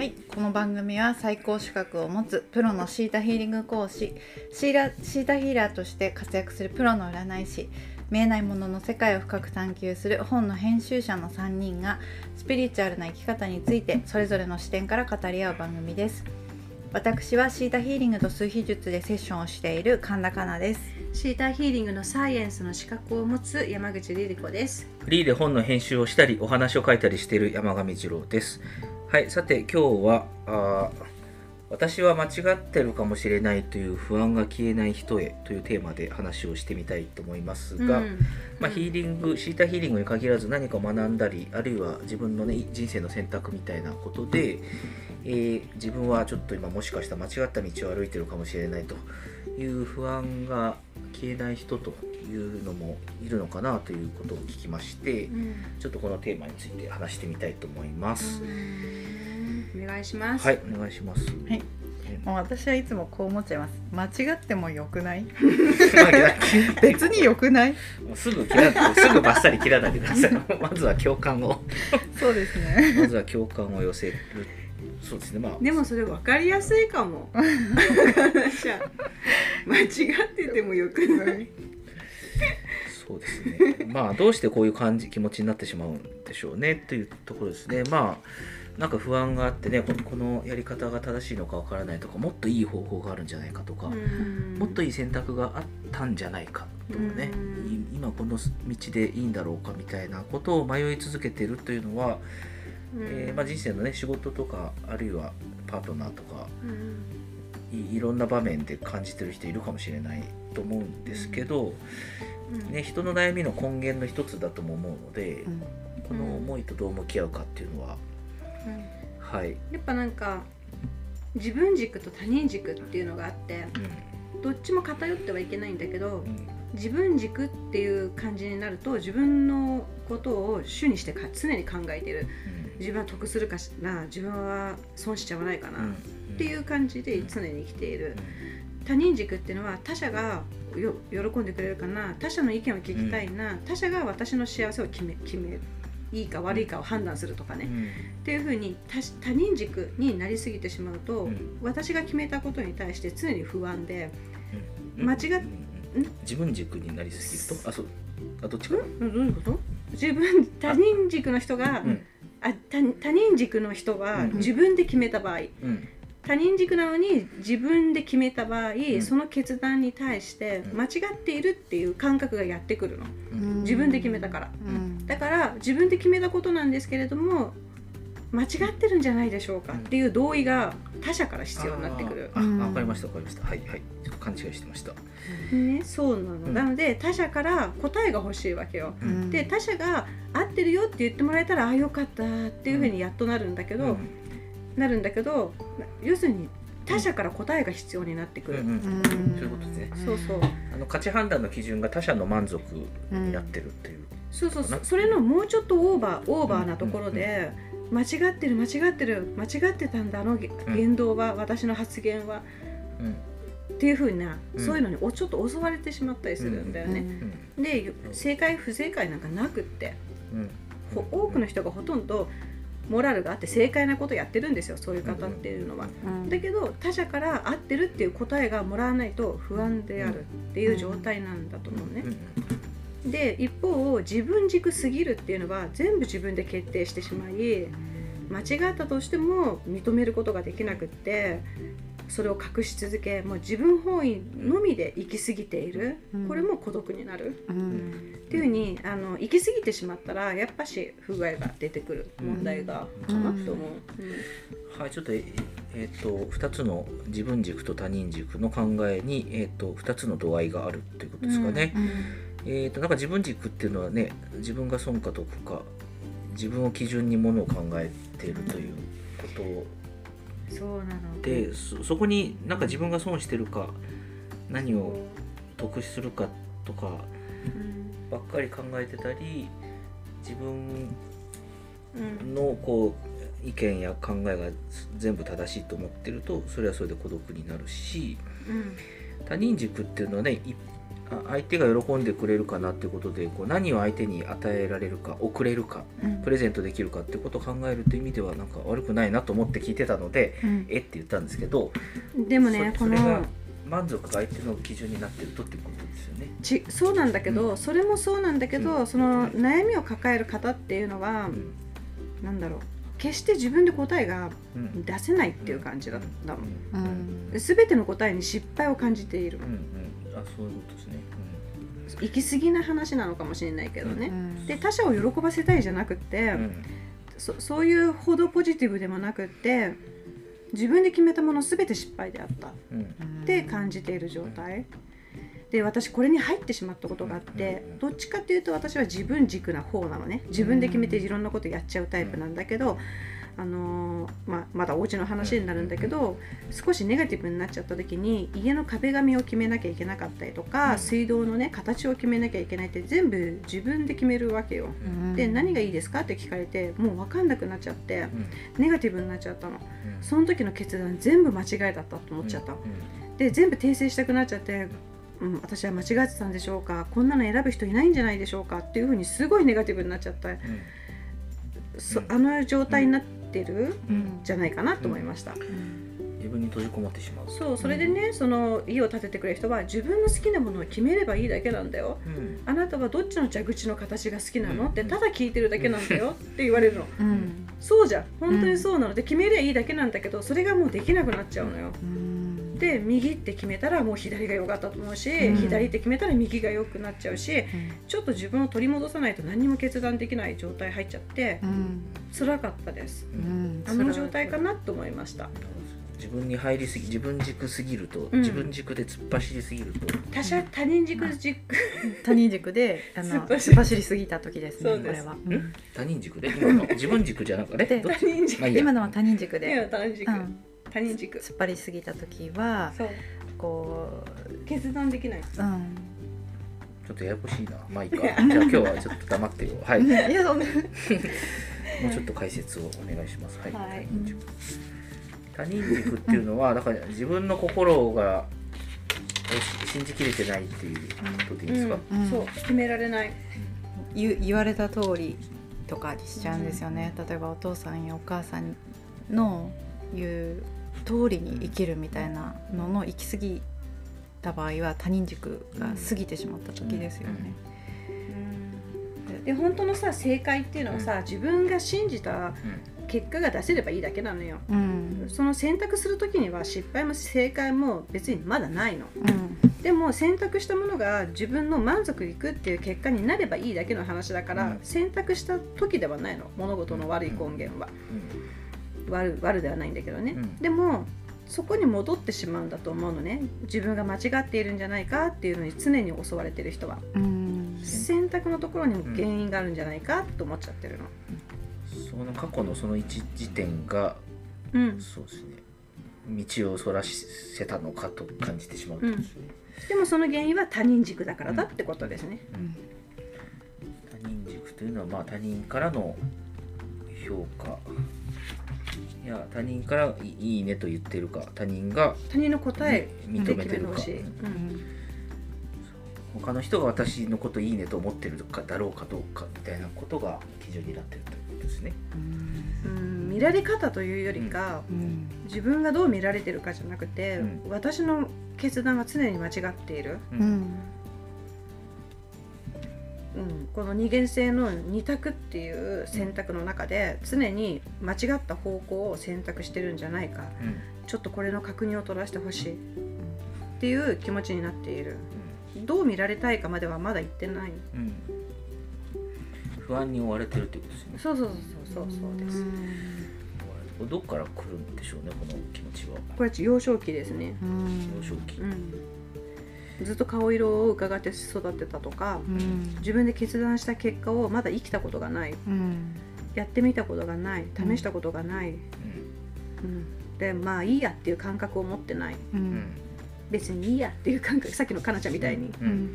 はい、この番組は最高資格を持つプロのシータヒーリング講師。シーラシータヒーラーとして活躍するプロの占い師。見えないものの世界を深く探求する本の編集者の3人がスピリチュアルな生き方についてそれぞれの視点から語り合う番組です。私はシータヒーリングと数秘術でセッションをしている神田香奈です。シーターヒーリングのサイエンスの資格を持つ山口リリ子です。フリーで本の編集をしたりお話を書いたりしている山上二郎です。はい、さて今日はあー私は間違ってるかもしれないという不安が消えない人へというテーマで話をしてみたいと思いますが、うん。まあ、ヒーリングシータヒーリングに限らず何か学んだりあるいは自分の、ね、人生の選択みたいなことで、えー自分はちょっと今もしかしたら間違った道を歩いてるかもしれないという不安が消えない人というのもいるのかなということを聞きまして、うんちょっとこのテーマについて話してみたいと思います。お願いします。はい、お願いします。はいもう私はいつもこう思っちゃいます間違ってもよくない？別によくない？もうすぐ切らないすぐバッサリ切らないでください。まずは共感を、そうですねまずは共感を寄せる。そうですね、まあ。でもそれ分かりやすいかも。間違っててもよくない。そうですね。まあどうしてこういう感じ気持ちになってしまうんでしょうねというところですね。まあなんか不安があってねこのやり方が正しいのかわからないとかもっといい方法があるんじゃないかとか、もっといいい選択があったんじゃないかとかね、今この道でいいんだろうかみたいなことを迷い続けているというのは、えーまあ、人生のね仕事とかあるいはパートナーとかいいろんな場面で感じてる人いるかもしれないと思うんですけど、ね、人の悩みの根源の一つだとも思うので、うん。この思いとどう向き合うかっていうのは、はい、やっぱなんか自分軸と他人軸っていうのがあってどっちも偏ってはいけないんだけど自分軸っていう感じになると自分のことを主にしてか常に考えてる。自分は得するかしら自分は損しちゃわないかな、うん。っていう感じで常に生きている。他人軸っていうのは他者がよ喜んでくれるかな。他者の意見を聞きたいな、他者が私の幸せを決め決めるいいか悪いかを判断するとかね、っていうふうに他他人軸になりすぎてしまうと、うん。私が決めたことに対して常に不安で、うん。間違っうん。自分軸になりすぎると？あそう。あどっちか？な、うん？どういうこと？自分他人軸の人が、うん。あ他他人軸の人はうん。自分で決めた場合、うん他人軸なのに自分で決めた場合、ん。その決断に対してうん。間違っているっていう感覚がやってくるの。うん。自分で決めたから。うん。だから自分で決めたことなんですけれども間違ってるんじゃないでしょうかっていう同意が他者から必要になってくる、あわかりましたわかりました。はいはい。ちょっと勘違いしてました、ね、そうなの、うん。なので他者から答えが欲しいわけよ。うん。で他者が合ってるよって言ってもらえたらああよかったっていうふうにやっとなるんだけど、うんなるんだけど要するに他者から答えが必要になってくる、うんうんうん。そういうことですね。そうそう。あの価値判断の基準が他者の満足になってるっていう、そうそう。そな？それのもうちょっとオーバーオーバーなところで、間違ってる間違ってる間違ってたんだあのげ言動は、私の発言はうん。っていうふうな、うん。そういうのにおちょっと襲われてしまったりするんだよね。うん。で正解不正解なんかなくって。うん。ほ多くの人がほとんどモラルがあって正解なことやってるんですよそういう方っていうのは。うんだけど他者から合ってるっていう答えがもらわないと不安であるっていう状態なんだと思うね。で一方自分軸すぎるっていうのは全部自分で決定してしまい間違ったとしても認めることができなくってそれを隠し続けもう自分本位のみで行き過ぎている、うん。これも孤独になる。うん。っていうふうにあの行き過ぎてしまったらやっぱし不具合が出てくる。問題がかな。と思う。はい、ちょっとええー、と2つの自分軸と他人軸の考えに、えー、と2つの度合いがあるっていうことですかね。えー、となんか自分軸っていうのはね自分が損か得か自分を基準にものを考えているということそうなの。でそそこになんか自分が損してるか何を得するかとかうん。ばっかり考えてたり自分うんのこう意見や考えが全部正しいと思ってるとそれはそれで孤独になるしうん。他人軸っていうのはね相手が喜んでくれるかなっていうことでこう何を相手に与えられるか送れるかうん。プレゼントできるかってことを考えるという意味ではなんか悪くないなと思って聞いてたのでうん。えって言ったんですけどでもねこれがの満足が相手の基準になってるとっていうことですよね。ちそうなんだけど、うん。それもそうなんだけど、うん。その悩みを抱える方っていうのは、うん。なんだろう決して自分で答えがうん。出せないっていう感じだったの、うん。全ての答えに失敗を感じている。うんうんあそういうことですね。行き過ぎな話なのかもしれないけどね、うん。で他者を喜ばせたいじゃなくって、うん。そそういうほどポジティブでもなくって自分で決めたもの全て失敗であった。っうん。て感じている状態。で私これに入ってしまったことがあってうんどっちかっていうと私は自分軸な方なのね。自分で決めていろんなことやっちゃうタイプなんだけど、あのーまあ、まだお家の話になるんだけど少しネガティブになっちゃった時に家の壁紙を決めなきゃいけなかったりとか、うん。水道のね形を決めなきゃいけないって全部自分で決めるわけよ。うん。で何がいいですかって聞かれてもう分かんなくなっちゃってネガティブになっちゃったの。その時の決断全部間違いだったと思っちゃった、で全部訂正したくなっちゃって、うん、私は間違ってたんでしょうか？こんなの選ぶ人いないんじゃないでしょうか？っていうふうにすごいネガティブになっちゃった、そあの状態になってるうん。じゃないかなと思いました、自分に閉じこもってしまう。そうそれでねその家を建ててくれる人は自分の好きなものを決めればいいだけなんだよ。うん。あなたはどっちの蛇口の形が好きなの、うん。ってただ聞いてるだけなんだよ。って言われるの。うん。そうじゃん。本当にそうなの。で決めりゃいいだけなんだけどそれがもうできなくなっちゃうのよ。うんで右って決めたらもう左が良かったと思うし、うん。左って決めたら右が良くなっちゃうしちょっと自分を取り戻さないと何にも決断できない状態入っちゃってうん。辛かったです。うん。あの状態かなと思いました。自分に入りすぎ自分軸すぎると、うん。自分軸で突っ走りすぎると、他者他人軸軸。他人軸で あの突っ走りすぎた時ですねそうです。これは、ん。他人軸で？今の自分軸じゃなくて？でどっち？他人軸。まあいいや。今のは他人軸いで、や他人軸、うん、他人軸。突っ張りすぎた時はそう。こ決断できない、う、うん、ちょっとややこしいな。まあいいかじゃあ今日はちょっと黙ってよ。はい。もうちょっと解説をお願いします。はい、はい。他人軸他人軸っていうのは だから自分の心がを信じきれてないっていうことでいいですか、うんうん。そう。決められない。言言われた通りとかにしちゃうんですよね、例えばお父さんやお母さんの言う通りに生きるみたいなのの行き過ぎた場合は他人軸が過ぎてしまった時ですよね。で本当のさ正解っていうのはさ、自分が信じた結果が出せればいいだけなのよ。うん。その選択する時には失敗も正解も別にまだないの。うん。でも選択したものが自分の満足いくっていう結果になればいいだけの話だから、うん。選択した時ではないの。物事の悪い根源は、悪悪ではないんだけどね、うん。でもそこに戻ってしまうんだと思うのね。自分が間違っているんじゃないかっていうのに常に襲われてる人は。うん。選択のところにも原因があるんじゃないかと思っちゃってるの。その過去のその一時点がうん。そうですね。道をそらせたのかと感じてしまうですね、でもその原因は他人軸だからだってことですね、他人軸というのはまあ他人からの評価いや他人からいいいねと言ってるか他人が他人の答え認めてるか。で決めてほしい、うん他の人が私のこといいねと思ってるかだろうかどうかみたいなことが基準になってるということですね。うん。見られ方というよりか、うん。自分がどう見られてるかじゃなくて、うん。私の決断が常に間違っている、ううんんうん、この二元性の二択っていう選択の中で常に間違った方向を選択してるんじゃないか。ちょっとこれの確認を取らせてほしい。っていう気持ちになっている。どう見られたいかまではまだ言ってない。うん。うん不安に追われてるってことですね。そうそうそうそうそうです。どっから来るんでしょうねこの気持ちは。これ幼少期ですね、うん幼少期。うん、ずっと顔色を伺って育ってたとかうん。自分で決断した結果をまだ生きたことがない。うん。やってみたことがない。試したことがない、うん。うん。でまあいいやっていう感覚を持ってない。別にいいやっていう感覚さっきのかなちゃんみたいに、ううん。ん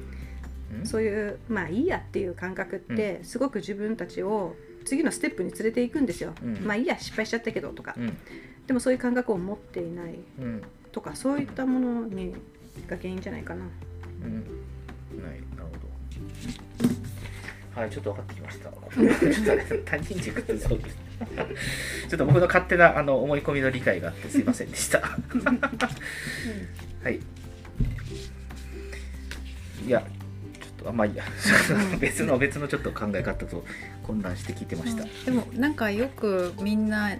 うん。そういうまあいいやっていう感覚ってすごく自分たちを次のステップに連れていくんですよ、うん。まあいいや失敗しちゃったけどとか、うん。でもそういう感覚を持っていないうん。とかそういったものにが原因じゃないかな。うん。なるほど。はいちょっと分かってきました。ちょっとあれ他人軸ってそうです。ちょっと僕の勝手なあの思い込みの理解があってすいませんでした。はい。いやあまあいいや。別の別のちょっと考え方と混乱して聞いてました、でもなんかよくみんな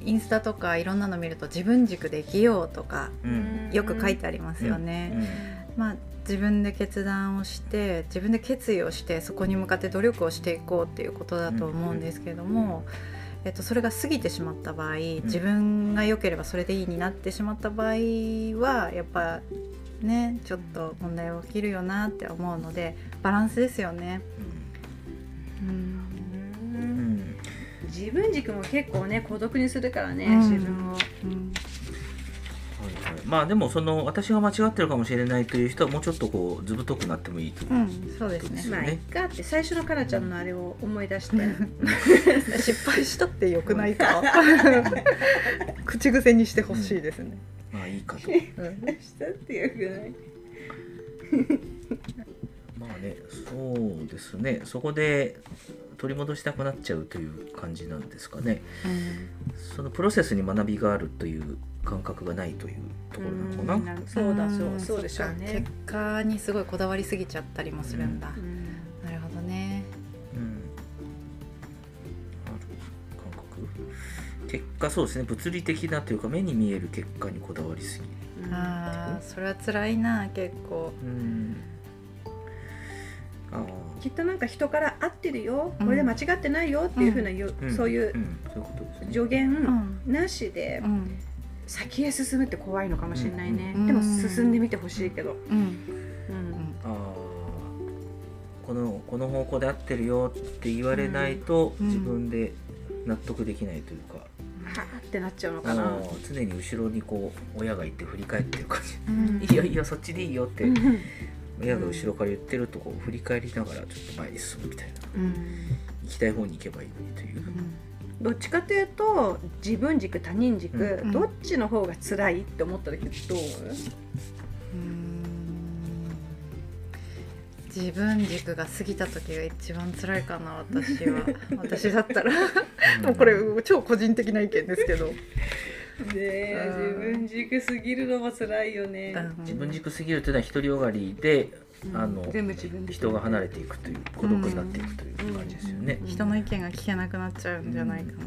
インスタとかいろんなの見ると自分軸で生きようとかうん。よく書いてありますよね。うん。まあ自分で決断をして自分で決意をしてそこに向かって努力をしていこうっていうことだと思うんですけれども、えっと、それが過ぎてしまった場合自分が良ければそれでいいになってしまった場合はやっぱねちょっと問題起きるよなって思うのでバランスですよね。うん。自分軸も結構ね孤独にするからね、うん。自分を。うん。はいはいまあでもその私が間違ってるかもしれないという人はもうちょっとこうずぶとくなってもいいというう、ん、そうですね。まあいっかって最初のかなちゃんのあれを思い出して 失敗したってよくないか。口癖にしてほしいですね、まあいいかと。したってよくない。まあねそうですね。そこで取り戻したくなっちゃうという感じなんですかね。そのプロセスに学びがあるという感覚がないというところなのかな。うん。そうだそうん。そうでしょうね。結果にすごいこだわりすぎちゃったりもするんだ、うん結果そうですね物理的なというか目に見える結果にこだわりすぎ。うん。あーそれは辛いな結構。うん。あきっとなんか人から合ってるよ、うん。これで間違ってないよっていうふうなういううん。そういう助言ん。なしでうん。先へ進むって怖いのかもしれないね、うん。でも進んでみてほしいけど、うん。うん。あー。このこの方向で合ってるよって言われないと、うん。自分で納得できないというか、はあってなっちゃうのあかな、ー常に後ろにこう親がいて振り返ってる感うん。じ、いいよいいよそっちでいいよって。うん。親が後ろから言ってるとこう振り返りながらちょっと前に進むみたいな。うん。行きたい方に行けばいいのにという、どっちかというと自分軸他人軸、うん。どっちの方が辛いって思った時どう？自分軸が過ぎた時が一番辛いかな私は。私だったら。もうこれ超個人的な意見ですけど、ねえうん。自分軸すぎるのも辛いよね、自分軸すぎるというのは独りよがりで、うん。あの全部自分で。人が離れていくという孤独になっていくという感じですよね。うん。人の意見が聞けなくなっちゃうんじゃないかな。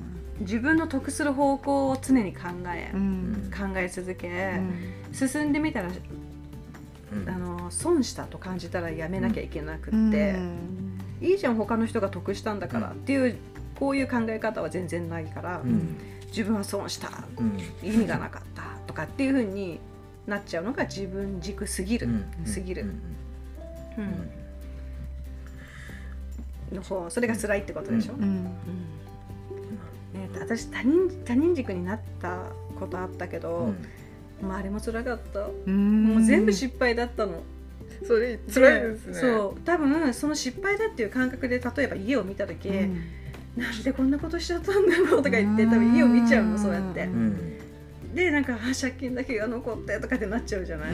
自分の得する方向を常に考え、うん。考え続け、うん。進んでみたらうんあの損したと感じたらやめなきゃいけなくって、うん。いいじゃん他の人が得したんだからっていうこういう考え方は全然ないから、うん。自分は損したうん。意味がなかったとかっていう風になっちゃうのが自分軸すぎる、すぎる、うん。うん。うん。の方それが辛いってことでしょ、うん。うん。ね、私他人他人軸になったことあったけど、まあ、あれも辛かった、うん。もう全部失敗だったの。それ辛いですね。そう。多分その失敗だっていう感覚で例えば家を見た時、うん。なんでこんなことしちゃったんだろうとか言って多分家を見ちゃうのそうやって。ううん。でなんかあ借金だけが残ってとかってなっちゃうじゃない、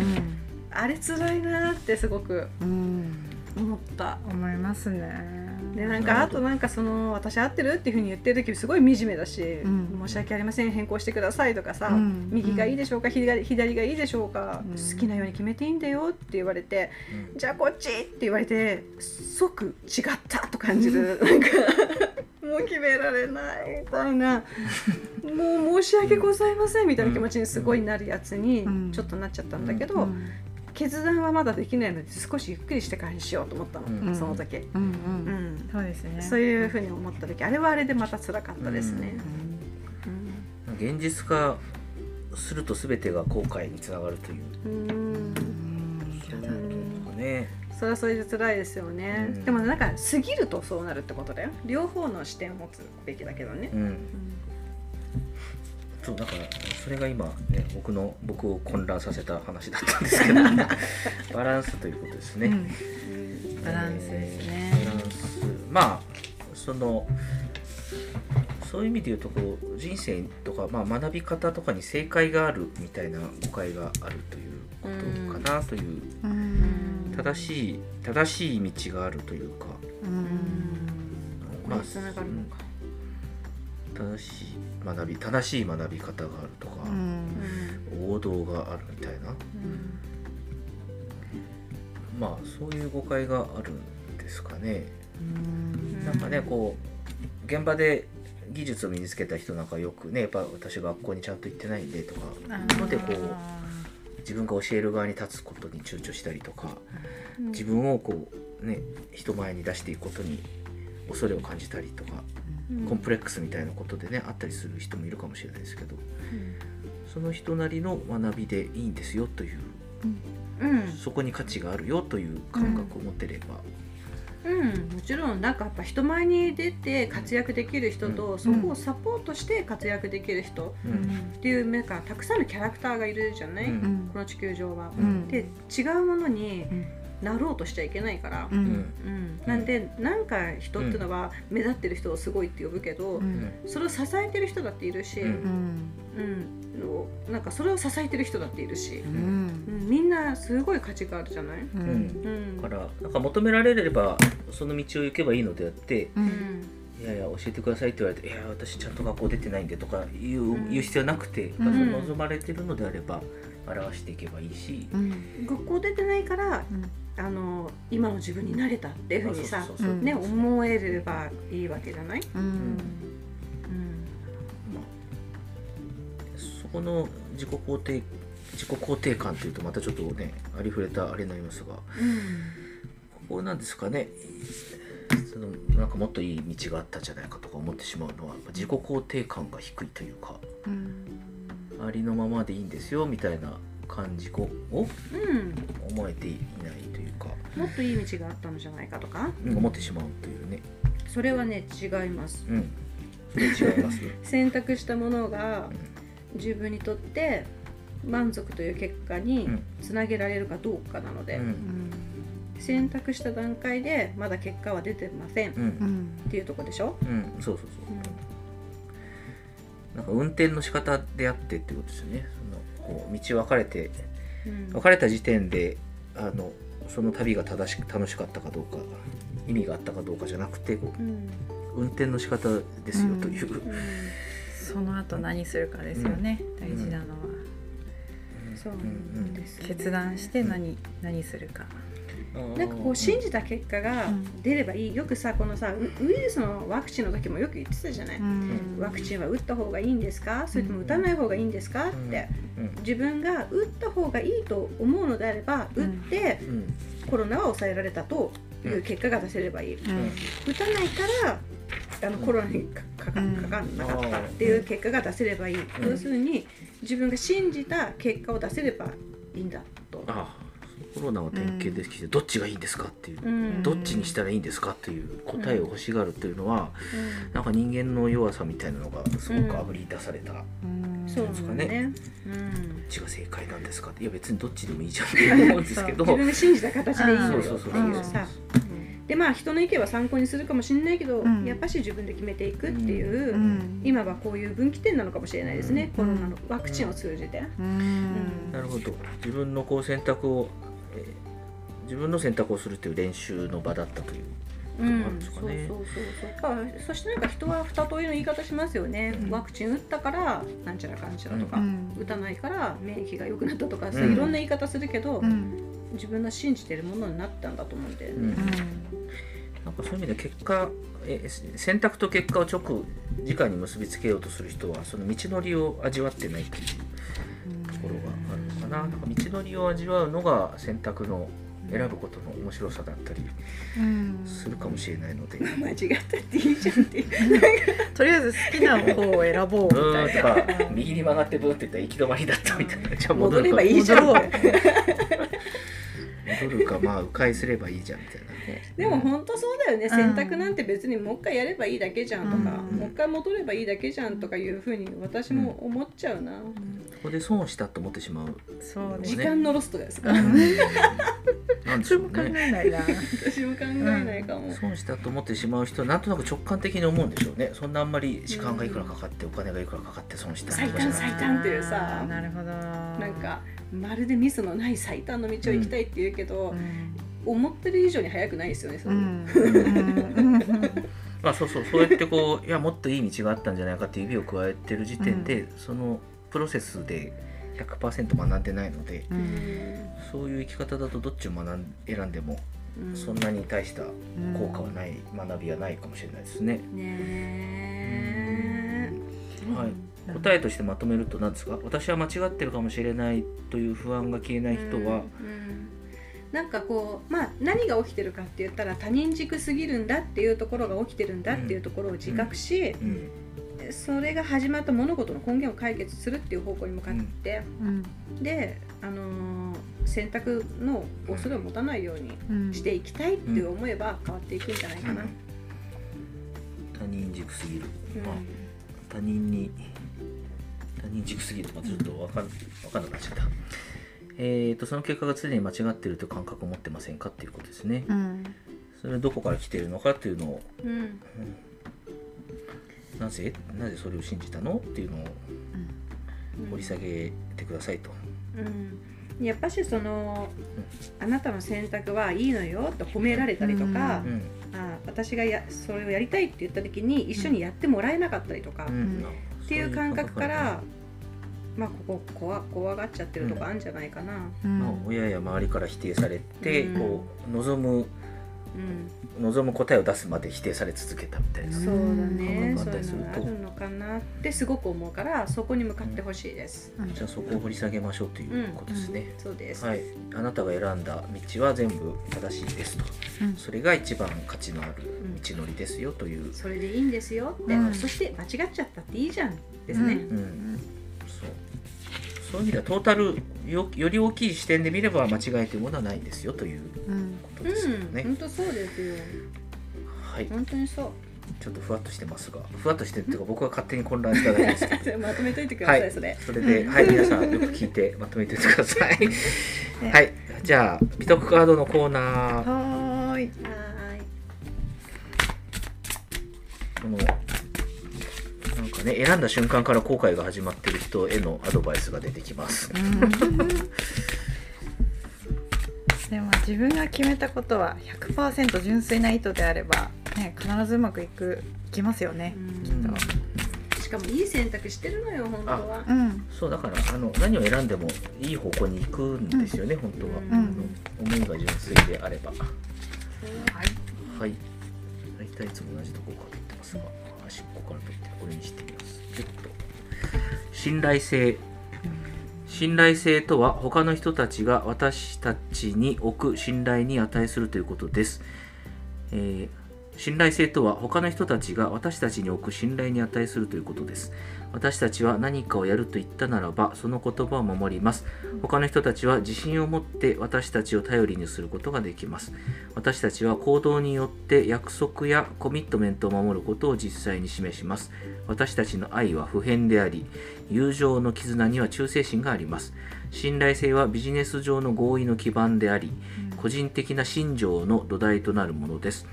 あれ辛いなってすごくうん。思った。思いますねでなんかあとなんかその私合ってるっていうふうに言ってる時すごい惨めだし、ん。申し訳ありません変更してくださいとかさ、うん。右がいいでしょうか左左がいいでしょうか、うん。好きなように決めていいんだよって言われて、うん。じゃあこっちって言われて即違ったと感じる。なんかもう決められないみたいな。もう申し訳ございませんみたいな気持ちにすごいなるやつにうん。ちょっとなっちゃったんだけど、うん決断はまだできないので少しゆっくりしてからにしようと思ったの、うん。その時、うんううん。ん、そうですね。そういうふうに思った時。あれはあれでまた辛かったですね。現実化すると全てが後悔につながるという。うん。うんそうれはそれで辛いですよね、うん。でもなんか過ぎるとそうなるってことだよ。両方の視点を持つべきだけどね、うん、そうだからそれが今ね僕の僕を混乱させた話だったんですけど。バランスということですね。うん。うんバランスですね。バランス。まあそのそういう意味で言うとこう人生とか、まあ、学び方とかに正解があるみたいな誤解があるということかなという。うん。正しい正しい道があるというか、うん。まあつながるのか、正しい学び正しい学び方があるとか、うん。王道があるみたいな。まあそういう誤解があるんですかね。うん。なんかねこう現場で技術を身につけた人なんかよくねやっぱ私学校にちゃんと行ってないんでとかのでこう自分が教える側に立つことに躊躇したりとかうん。自分をこうね人前に出していくことに恐れを感じたりとかうん。コンプレックスみたいなことでねあったりする人もいるかもしれないですけどその人なりの学びでいいんですよといううん。そこに価値があるよという感覚を持ってれば、うん、もちろんなんかやっぱ人前に出て活躍できる人と、うそこをサポートして活躍できる人っていうなんかたくさんのキャラクターがいるじゃない、この地球上は。うん。で違うものにうんなろうとしちゃいけないから。ううん。うん、なんでなんか人っていうのは目立ってる人をすごいって呼ぶけど、うん。それを支えてる人だっているし、ううん。うん。のなんかそれを支えてる人だっているし、うん。うん、みんなすごい価値があるじゃない、ううん。うん。だからなんか求められればその道を行けばいいのであってううん。んいやいや教えてくださいって言われて「いや私ちゃんと学校出てないんで」とか言う,、うん。言う必要はなくて、うん。望まれてるのであれば表していけばいいし、うん。学校出てないからうんあの今の自分になれたっていうふうにさね。思えればいいわけじゃない、うん。うん。まあ、そこの自己肯定自己肯定感というとまたちょっとねありふれたあれになりますが。ここなんですかね。そのなんかもっといい道があったんじゃないかとか思ってしまうのは自己肯定感が低いというかうん。ありのままでいいんですよみたいな感じをうんうん。思えていないもっといい道があったのじゃないかとか？うん。思ってしまうというね、それはね違います。うん、違います。ね。選択したものが自分にとって満足という結果にうん。つなげられるかどうかなので、うん。選択した段階でまだ結果は出てませんっていうところでしょ、うん、そうそうそう。なんか運転の仕方であってってことですよね。そのこう道分かれてうん。分かれた時点であのその旅が正しく楽しかったかどうか意味があったかどうかじゃなくてこうん。う運転の仕方ですよという。うん。その後何するかですよね大事なのは。そうですよね。決断して何何するかなんかこう信じた結果が出ればいい。よくさこのさウウイルスのワクチンの時もよく言ってたじゃない、うん。ワクチンは打った方がいいんですか？それとも打たない方がいいんですか？ってうん。自分が打った方がいいと思うのであれば打ってうんコロナは抑えられたという結果が出せればいい、うん。打たないからあのコロナにかかかうんかかんなかったっていう結果が出せればいい、うん。要するに自分が信じた結果を出せればいいんだと。ああコロナは典型的でどっちがいいんですかっていう、うん。どっちにしたらいいんですかっていう答えを欲しがるというのは、なんか人間の弱さみたいなのがすごくあぶり出された、うん。そうですかね。うん。どっちが正解なんですかって。いや別にどっちでもいいじゃんって思うんですけど。自分が信じた形でいいのよ。ってそうそう。そういうさでまあ人の意見は参考にするかもしれないけど、うん。やっぱし自分で決めていくっていう、うん。今はこういう分岐点なのかもしれないですね、うん。コロナのワクチンを通じて。うん。なるほど。自分のこう選択を、えー自分の選択をするという練習の場だったというそうそうそうそう。あそしてなんか人は二通りの言い方しますよね、うん。ワクチン打ったからなんちゃらかんちゃらとか、うん。打たないから免疫が良くなったとかさ、うん。いろんな言い方するけど、うん。自分の信じてるものになったんだと思うんで、うん。なんかそういう意味で結果え選択と結果を直直に結びつけようとする人はその道のりを味わってないというところがあるななんか道のりを味わうのが選択の選ぶことの面白さだったりうんするかもしれないので。間違ったっていいじゃんって。とりあえず好きな方を選ぼうみたいな。か右に曲がってブーンって言ったら行き止まりだったみたいな。じゃあ戻るか。戻ればいいじゃん。戻るか。まあ迂回すればいいじゃんみたいなでも本当そうだよね、選択なんて別にもう一回やればいいだけじゃんとか、うん。もう一回戻ればいいだけじゃんとかいうふうに私も思っちゃうな、ここで損したと思ってしまうそうです時間のロストですか、うん。なんでも考えないな。私も考えないかも、損したと思ってしまう人はなんとなく直感的に思うんでしょうね。そんなあんまり時間がいくらかかってお金がいくらかかって損した最短最短っていうさなるほど。なんかまるでミスのない最短の道を行きたいって言うけど、うん思ってる以上に早くないですよねそれ、うんうん。まあそうそうそうやってこういやもっといい道があったんじゃないかって指を加えてる時点で、そのプロセスで100%学んでないのでそういう生き方だとどっちを学ん選んでもうん。そんなに大した効果はない、学びはないかもしれないですね。ねえ。はい。答えとしてまとめると何ですか？私は間違ってるかもしれないという不安が消えない人は、うんなんかこうまあ何が起きてるかって言ったら他人軸すぎるんだっていうところが起きてるんだっていうところを自覚し、うん。それが始まった物事の根源を解決するっていう方向に向かって、うん。で、あのー選択の恐れを持たないようにうんしていきたいって思えば変わっていくんじゃないかな。他人軸すぎる、うん。まあ、他人に他人軸すぎるとまたちょっと分かん分かんなくなっちゃった。えー、とその結果が常に間違っているという感覚を持ってませんかっていうことですね。うん。それはどこから来ているのかっていうのをうん。なぜなぜそれを信じたのっていうのを掘り下げてくださいと。うん、やっぱしその、あなたの選択はいいのよと褒められたりとか、うん。あうん私がやそれをやりたいって言った時に一緒にやってもらえなかったりとか、うん。っていう感覚から、まあここ怖怖がっちゃってるとこあるんじゃないかな。うん。まあ、親や周りから否定されて、うん。こう望むうん、望む答えを出すまで否定され続けたみたいな。そうだね、うんそういうのがあるのかなってすごく思うからそこに向かってほしいです。うん。じゃあそこを掘り下げましょうということですね。そうです。はい、あなたが選んだ道は全部正しいですと。うん。それが一番価値のある道のりですよという、それでいいんですよって、うん。そして間違っちゃったっていいじゃんですね。うんそう。そういう意味ではトータルよより大きい視点で見れば間違えてるものはないんですよといううんことですようん、ね。本当そうですよ。はい、本当にそう。ちょっとふわっとしてますが。ふわっとしてるっていうか僕は勝手に混乱しただけですけど。まとめといてください、はい。それ。それで、はい、皆さんよく聞いてまとめておいてください。はい、じゃあ美徳カードのコーナー。はーい。はこのなんかね選んだ瞬間から後悔が始まってる人へのアドバイスが出てきます。でも自分が決めたことは100%純粋な意図であれば、ね、必ずうまくいくいきますよねうんきっとい。しかもいい選択してるのよ、本当は。うんそうだからあの何を選んでもいい方向に行くんですよね、本当は、うん思いが純粋であれば。はい。大体いつも同じところから取ってますが、端っこから取ってこれにしてみます。ちょっと信頼性。信頼性とは他の人たちが私たちに置く信頼に値するということです。えー信頼性とは他の人たちが私たちに置く信頼に値するということです。私たちは何かをやると言ったならばその言葉を守ります。他の人たちは自信を持って私たちを頼りにすることができます。私たちは行動によって約束やコミットメントを守ることを実際に示します。私たちの愛は普遍であり、友情の絆には忠誠心があります。信頼性はビジネス上の合意の基盤であり、個人的な信条の土台となるものです。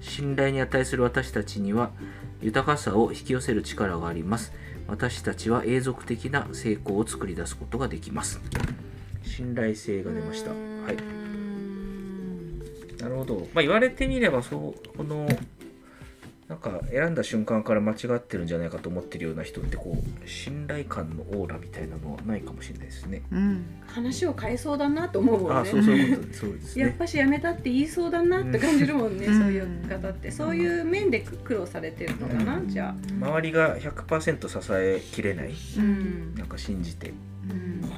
信頼に値する私たちには豊かさを引き寄せる力があります。私たちは永続的な成功を作り出すことができます。信頼性が出ました。はい。なるほど。まあ言われてみればそうこのなんか選んだ瞬間から間違ってるんじゃないかと思ってるような人ってこう信頼感のオーラみたいなのはないかもしれないですね。うん。話を変えそうだなと思うもんね。あそうそういうことそうですね。やっぱしやめたって言いそうだなって感じるもんね、うん。そういう方って。そういう面で苦労されてるのかな、うん。じゃあ、周りが100%支えきれない。うん。なんか信じて。うん。なんか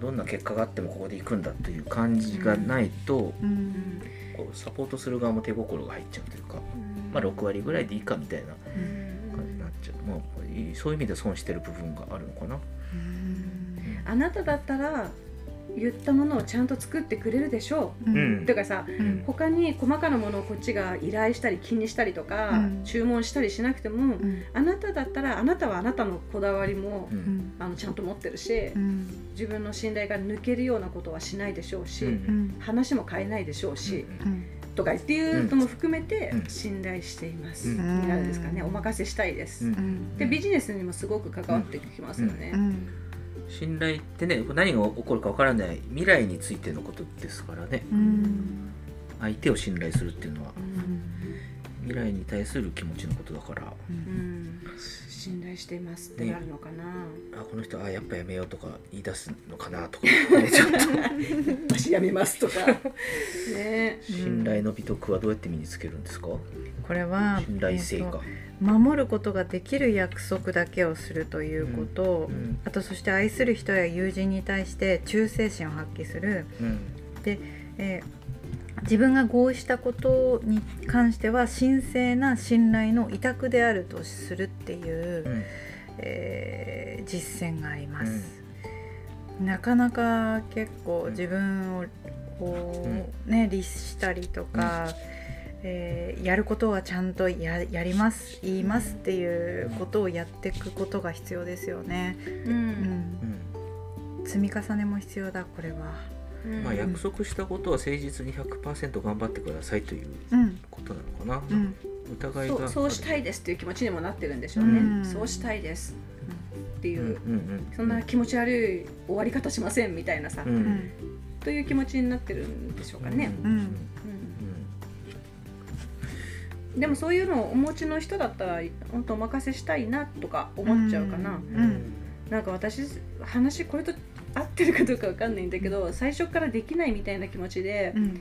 どんな結果があってもここで行くんだという感じがないと、うんこうサポートする側も手心が入っちゃうというか、まあ、6割ぐらいでいいかみたいな感じになっちゃう、まあ、そういう意味で損してる部分があるのかな。うん。あなただったら言ったものをちゃんと作ってくれるでしょう、うん。だからさうん。他に細かなものをこっちが依頼したり気にしたりとか、うん。注文したりしなくても、うん。あなただったらあなたはあなたのこだわりも、あのちゃんと持ってるし、うん。自分の信頼が抜けるようなことはしないでしょうし、話も変えないでしょうし、うん。とかっていうのも含めてうん。信頼しています、うん。になるんですかね。うんお任せしたいです、でビジネスにもすごく関わってきますよね、うん信頼ってね何が起こるかわからない未来についてのことですからね。うん。相手を信頼するっていうのはうん。未来に対する気持ちのことだから。うん。信頼していますってなるのかな、あこの人あやっぱやめようとか言い出すのかなとか、ね、ちょっと。私やめますとか。ね。信頼の美徳はどうやって身につけるんですか？これは信頼性か。えっと、守ることができる約束だけをするということ、うんあとそして愛する人や友人に対して忠誠心を発揮する、うん。えー自分が合意したことに関しては神聖な信頼の委託であるとするっていう、うん。えー実践があります、なかなか結構自分をこう、ね律したりとか、えーやることはちゃんとややります言いますっていうことをやっていくことが必要ですよね、ううん。うん。積み重ねも必要だこれは。まあ、約束したことは誠実に100%頑張ってくださいといううんことなのかな、うん。疑いがそうそうしたいですっていう気持ちにもなってるんでしょうね、うん。そうしたいですっていう、うんうんうんそんな気持ち悪い終わり方しませんみたいなさ、うん。うん。という気持ちになってるんでしょうかね、うんうんうんでもそういうのをお持ちの人だったら本当お任せしたいなとか思っちゃうかな、うんなんか私話これと合ってるかどうかわかんないんだけど最初からできないみたいな気持ちでうん。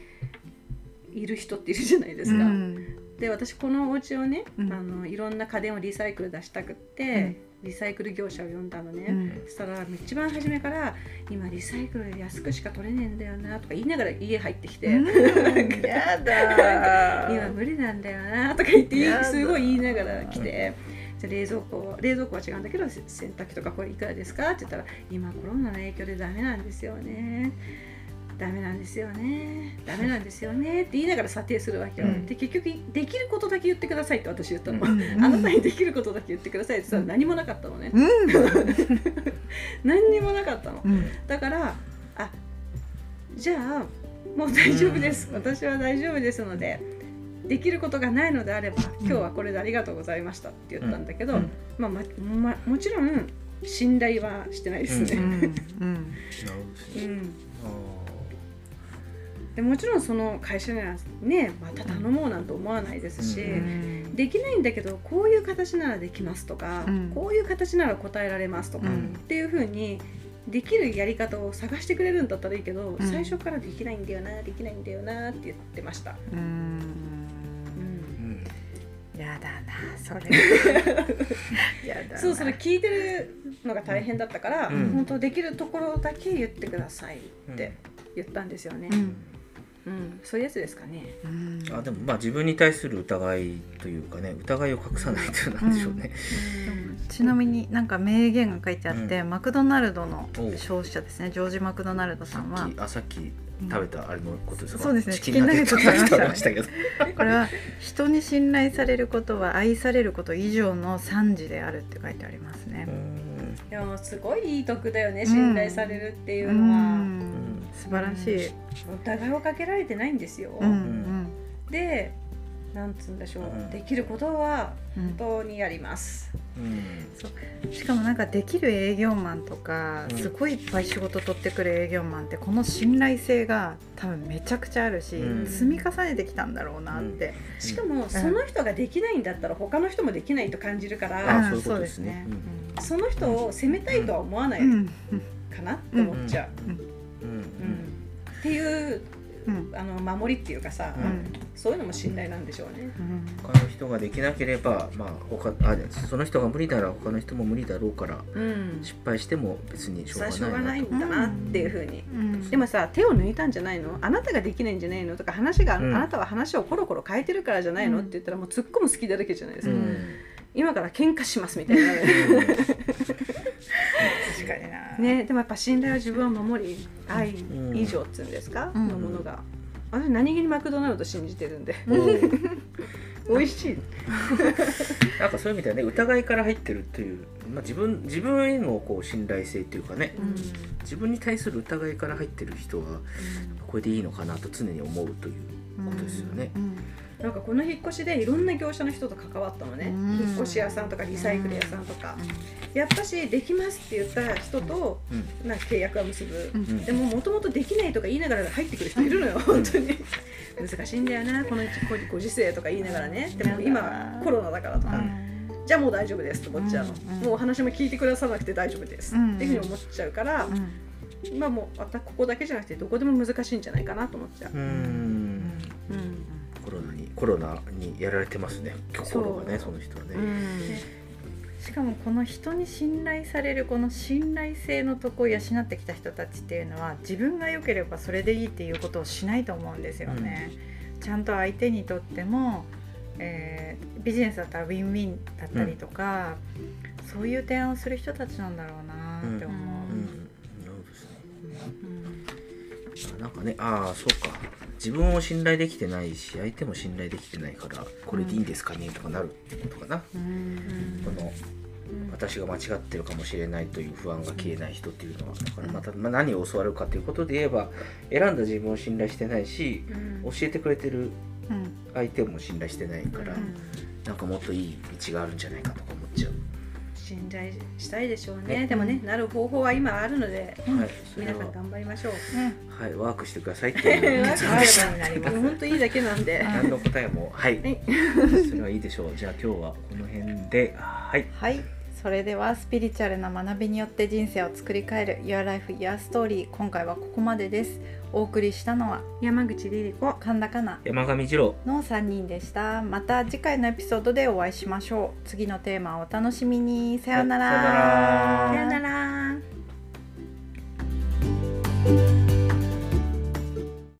いる人っているじゃないですか、うん。で私このお家をね、うん。あのいろんな家電をリサイクル出したくって、リサイクル業者を呼んだのね、うん。そしたら一番初めから「今リサイクルで安くしか取れねえんだよな」とか言いながら家入ってきて「うん。やだ今無理なんだよな」とか言ってすごい言いながら来て。じゃあ冷蔵庫冷蔵庫は違うんだけど洗濯機とかこれいくらですかって言ったら今コロナの影響でダメなんですよねダメなんですよね。ダメなんですよね。って言いながら査定するわけよ、うん。で結局できることだけ言ってくださいって私言ったの、うん。うん。あなたにできることだけ言ってくださいって言ったら何もなかったのね、うん。何にもなかったの。うん。だからあじゃあもう大丈夫です、私は大丈夫ですのでできることがないのであれば今日はこれでありがとうございましたって言ったんだけど、うん。まあままもちろん信頼はしてないですうね。ん。うんでもちろんその会社にはねまた頼もうなんて思わないですし、うん。できないんだけどこういう形ならできますとか、うん。こういう形なら答えられますとか、うん。っていうふうにできるやり方を探してくれるんだったらいいけど、うん。最初からできないんだよなできないんだよなって言ってました。うん。うん。ーうんやだなそれ。やだな。そうそれ聞いてるのが大変だったから、うん。本当できるところだけ言ってくださいって言ったんですよね。うんうん、そういうやつですかね。うん。あでもまあ自分に対する疑いというかね疑いを隠さないというのなんでしょうね。ちなみになんか名言が書いてあって、うマクドナルドの消費者ですね。ジョージ・マクドナルドさんは。さっきあさっき食べたあれのことですか？そうですね。チキンナゲット。食べました。けど。これは人に信頼されることは愛されること以上の賛辞であるって書いてありますね。う。ん。でもすごいいい得だよね信頼されるっていううのは、ん素晴らしい。疑いをかけられてないんですよ。うん。うん。でなんつうんでしょう、うん。できることはうん本当にやります。うん。しかもなんかできる営業マンとかうん。すごいいっぱい仕事取ってくる営業マンってこの信頼性が多分めちゃくちゃあるし、うん。積み重ねてきたんだろうなって、しかもその人ができないんだったら他の人もできないと感じるから、あうんそうですね。その人を責めたいとは思わないかなって思っちゃう。っていううん。あの守りっていうかさ、うん。そういうのも信頼なんでしょうね。うん。他の人ができなければまあ他あその人が無理なら他の人も無理だろうからうん、失敗しても別にしょうががないいんだなっていうふうに。うん。でもさ手を抜いたんじゃないの？あなたができないんじゃないの？とか話が、うん。あなたは話をコロコロ変えてるからじゃないの、うん。って言ったらもう突っ込む好きだらけじゃないですか、うん。今から喧嘩しますみたいな、確かにな。ね、でもやっぱ信頼は自分を守り愛うん以上っつうんですか、うん。のものが。私何気にマクドナルド信じてるんで。美味しい。なんかそういう意味ではね疑いから入ってるっていう、まあ、自分自分へのこう信頼性っていうかね。自分に対する疑いから入ってる人はこれでいいのかなと常に思うということですよね。うんなんかこの引っ越しでいろんな業者の人と関わったのね、うん。引っ越し屋さんとかリサイクル屋さんとか、やっぱしできますって言った人とうん。なんか契約は結ぶ、でももともとできないとか言いながら入ってくる人いるのよ、本当に。難しいんだよなこのご時世とか言いながらね。でも今コロナだからとか、じゃあもう大丈夫ですと思っちゃうの、うん。うん。もうお話も聞いてくださなくて大丈夫です、うん。っていうふうに思っちゃうから、まあもうまたここだけじゃなくてどこでも難しいんじゃないかなと思っちゃう。う、ん。うん。コロナにコロナにやられてますね。心がねそその人はね。しかもこの人に信頼されるこの信頼性のとこを養ってきた人たちっていうのは自分が良ければそれでいいっていうことをしないと思うんですよね。ちゃんと相手にとっても、えービジネスだったらウィンウィンだったりとか、そういう提案をする人たちなんだろうなって思う。うんそうですね。あなんかねああそうか自分を信頼できてないし相手も信頼できてないからこれでいいんですかねとかなるってことかな。うん。この私が間違ってるかもしれないという不安が消えない人っていうのはだからまた、まあ、何を教わるかということで言えば選んだ自分を信頼してないしうん。教えてくれてるうん。相手も信頼してないから、うん。なんかもっといい道があるんじゃないかとか思っちゃう、信頼したいでしょうね。ね。でもねなる方法は今あるので皆さん頑張りましょう。はいワークしてくださいっていう ワークワークになります。本当いいだけなんで何の答えもはい。はい。それはいいでしょう。じゃあ今日はこの辺ではい。はい。それではスピリチュアルな学びによって人生を作り変える Your Life Your Story 今回はここまでですお送りしたのは山口りり子神田かな山上二郎。の3人でした。また次回のエピソードでお会いしましょう。次のテーマをお楽しみに。さようなら、さようなら。